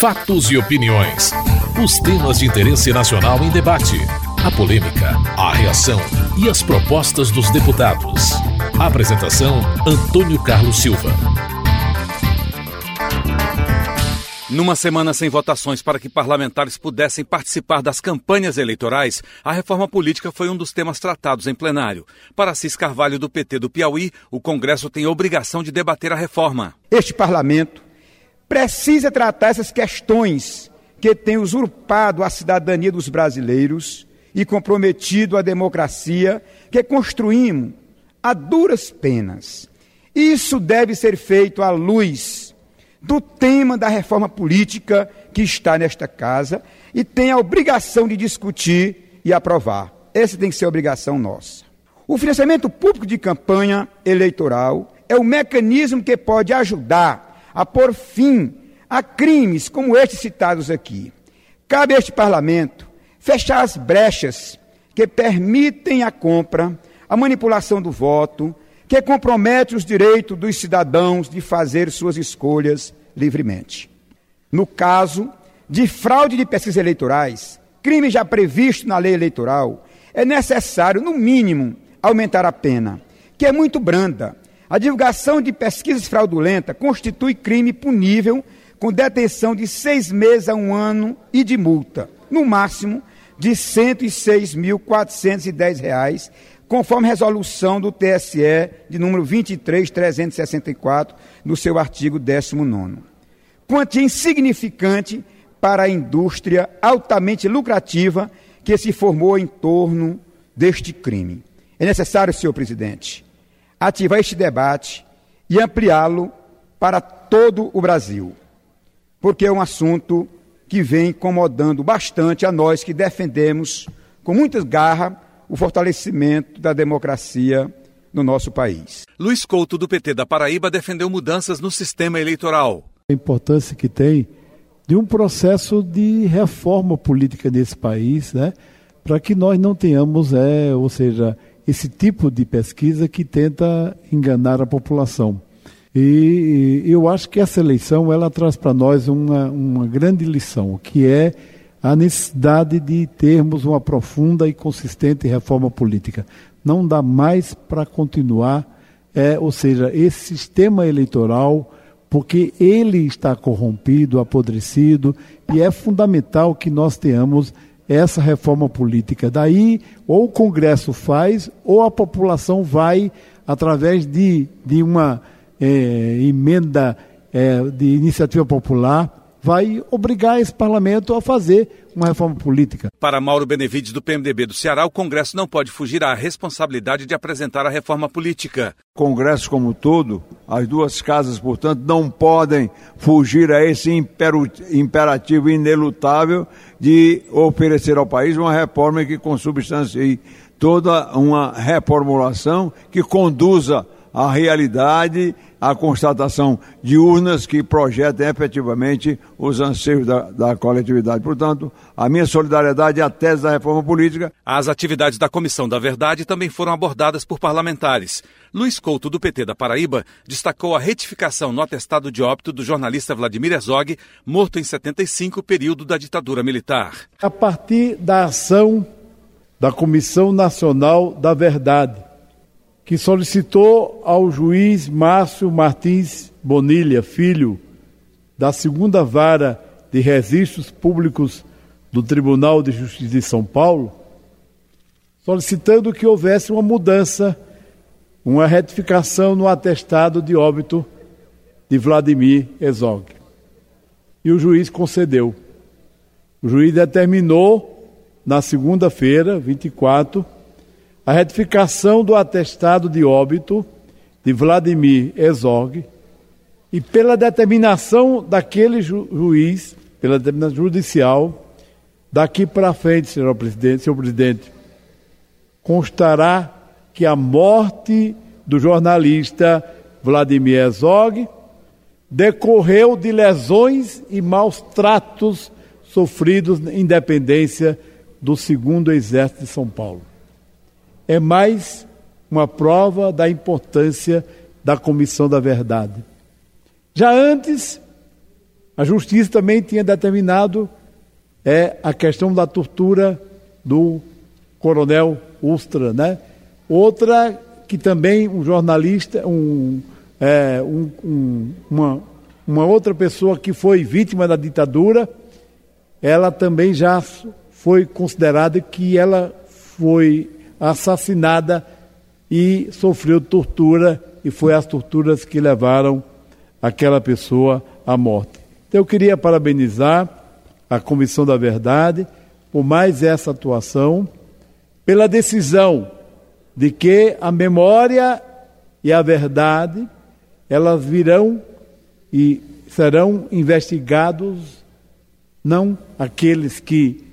Fatos e opiniões. Os temas de interesse nacional em debate. A polêmica, a reação e as propostas dos deputados. Apresentação: Antônio Carlos Silva. Numa semana sem votações para que parlamentares pudessem participar das campanhas eleitorais, a reforma política foi um dos temas tratados em plenário. Para Cis Carvalho, do PT do Piauí, o Congresso tem a obrigação de debater a reforma. Este parlamento precisa tratar essas questões que têm usurpado a cidadania dos brasileiros e comprometido a democracia que construímos a duras penas. Isso deve ser feito à luz do tema da reforma política que está nesta casa e tem a obrigação de discutir e aprovar. Essa tem que ser a obrigação nossa. O financiamento público de campanha eleitoral é o mecanismo que pode ajudar a pôr fim a crimes como estes citados aqui. Cabe a este parlamento fechar as brechas que permitem a compra, a manipulação do voto, que compromete os direitos dos cidadãos de fazer suas escolhas livremente. No caso de fraude de pesquisas eleitorais, crime já previsto na lei eleitoral, é necessário, no mínimo, aumentar a pena, que é muito branda, a divulgação de pesquisas fraudulentas constitui crime punível com detenção de seis meses a um ano e de multa, no máximo de R$ 106.410, conforme resolução do TSE de número 23364, no seu artigo 19. Quantia insignificante para a indústria altamente lucrativa que se formou em torno deste crime. É necessário, senhor presidente, ativar este debate e ampliá-lo para todo o Brasil, porque é um assunto que vem incomodando bastante a nós que defendemos com muita garra o fortalecimento da democracia no nosso país. Luiz Couto, do PT da Paraíba, defendeu mudanças no sistema eleitoral. A importância que tem de um processo de reforma política nesse país, né, para que nós não tenhamos, é, ou seja, esse tipo de pesquisa que tenta enganar a população. E eu acho que essa eleição ela traz para nós uma, uma grande lição, que é a necessidade de termos uma profunda e consistente reforma política. Não dá mais para continuar, é, ou seja, esse sistema eleitoral, porque ele está corrompido, apodrecido, e é fundamental que nós tenhamos essa reforma política. Daí, ou o Congresso faz, ou a população vai, através de, de uma é, emenda é, de iniciativa popular, vai obrigar esse parlamento a fazer uma reforma política. Para Mauro Benevides, do PMDB do Ceará, o Congresso não pode fugir à responsabilidade de apresentar a reforma política. Congresso como todo, as duas casas, portanto, não podem fugir a esse imperativo inelutável de oferecer ao país uma reforma que consubstancie toda uma reformulação que conduza à realidade a constatação de urnas que projetem efetivamente os anseios da, da, coletividade. Portanto, a minha solidariedade à tese da reforma política. As atividades da Comissão da Verdade também foram abordadas por parlamentares. Luiz Couto, do PT da Paraíba, destacou a retificação no atestado de óbito do jornalista Vladimir Herzog, morto em 75, período da ditadura militar. A partir da ação da Comissão Nacional da Verdade, que solicitou ao juiz Márcio Martins Bonilha, filho da segunda vara de registros públicos do Tribunal de Justiça de São Paulo, solicitando que houvesse uma mudança, uma retificação no atestado de óbito de Vladimir Herzog. E o juiz concedeu. O juiz determinou na segunda-feira, 24, a retificação do atestado de óbito de Vladimir Herzog e pela determinação daquele ju juiz, pela determinação judicial, daqui para frente, senhor presidente, senhor presidente, constará que a morte do jornalista Vladimir Herzog decorreu de lesões e maus tratos sofridos em dependência do segundo Exército de São Paulo é mais uma prova da importância da Comissão da Verdade. Já antes, A justiça também tinha determinado é, a questão da tortura do coronel Ustra, né? Outra que também um jornalista, um, é, um, um, uma, uma outra pessoa que foi vítima da ditadura, ela também já foi considerada que ela foi assassinada e sofreu tortura, e foi as torturas que levaram aquela pessoa à morte. Então eu queria parabenizar a Comissão da Verdade por mais essa atuação, pela decisão de que a memória e a verdade elas virão e serão investigados não aqueles que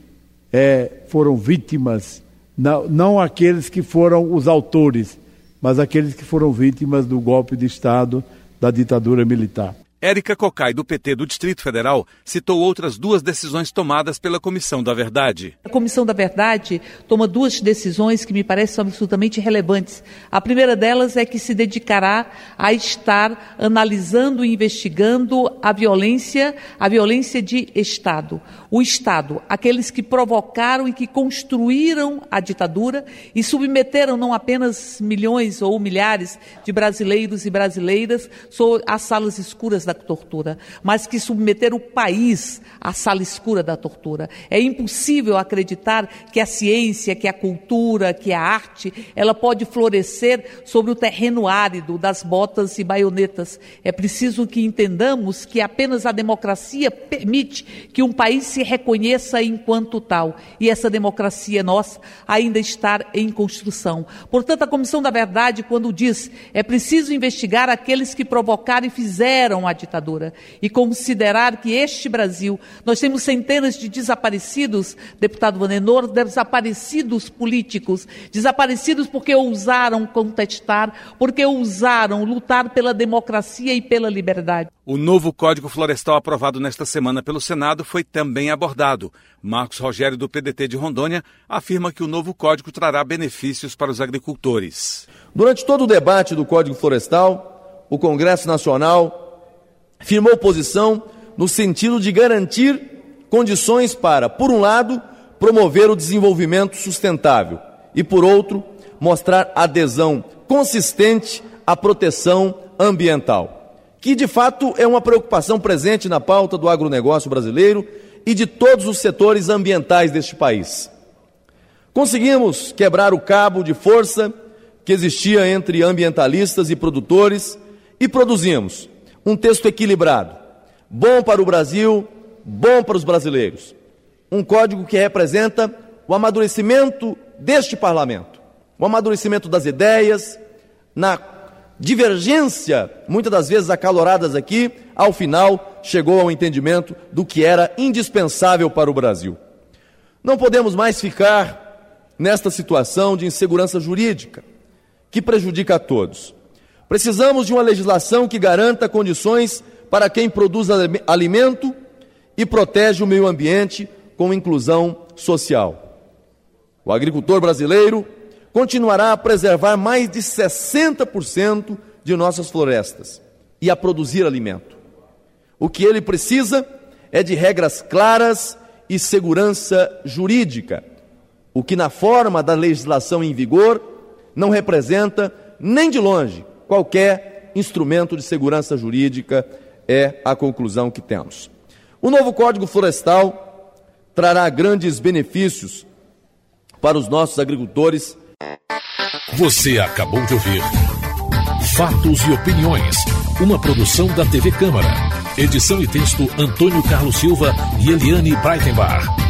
é, foram vítimas, não, não aqueles que foram os autores, mas aqueles que foram vítimas do golpe de Estado da ditadura militar. Érica Cocai, do PT do Distrito Federal, citou outras duas decisões tomadas pela Comissão da Verdade. A Comissão da Verdade toma duas decisões que me parecem absolutamente relevantes. A primeira delas é que se dedicará a estar analisando e investigando a violência, a violência de Estado. O Estado, aqueles que provocaram e que construíram a ditadura e submeteram não apenas milhões ou milhares de brasileiros e brasileiras às salas escuras da tortura, mas que submeter o país à sala escura da tortura. É impossível acreditar que a ciência, que a cultura, que a arte, ela pode florescer sobre o terreno árido das botas e baionetas. É preciso que entendamos que apenas a democracia permite que um país se reconheça enquanto tal. E essa democracia nossa ainda está em construção. Portanto, a Comissão da Verdade, quando diz é preciso investigar aqueles que provocaram e fizeram a ditadura e considerar que este Brasil, nós temos centenas de desaparecidos, deputado Vanenor, desaparecidos políticos, desaparecidos porque ousaram contestar, porque ousaram lutar pela democracia e pela liberdade. O novo Código Florestal aprovado nesta semana pelo Senado foi também abordado. Marcos Rogério, do PDT de Rondônia, afirma que o novo código trará benefícios para os agricultores. Durante todo o debate do Código Florestal, o Congresso Nacional firmou posição no sentido de garantir condições para, por um lado, promover o desenvolvimento sustentável e, por outro, mostrar adesão consistente à proteção ambiental, que de fato é uma preocupação presente na pauta do agronegócio brasileiro e de todos os setores ambientais deste país. Conseguimos quebrar o cabo de força que existia entre ambientalistas e produtores e produzimos um texto equilibrado, bom para o Brasil, bom para os brasileiros. Um código que representa o amadurecimento deste parlamento, o amadurecimento das ideias, na divergência, muitas das vezes acaloradas aqui, ao final chegou ao entendimento do que era indispensável para o Brasil. Não podemos mais ficar nesta situação de insegurança jurídica que prejudica a todos. Precisamos de uma legislação que garanta condições para quem produz alimento e protege o meio ambiente com inclusão social. O agricultor brasileiro continuará a preservar mais de 60% de nossas florestas e a produzir alimento. O que ele precisa é de regras claras e segurança jurídica, o que, na forma da legislação em vigor, não representa nem de longe qualquer instrumento de segurança jurídica, é a conclusão que temos. O novo Código Florestal trará grandes benefícios para os nossos agricultores. Você acabou de ouvir Fatos e Opiniões, uma produção da TV Câmara. Edição e texto Antônio Carlos Silva e Eliane Breitenbach.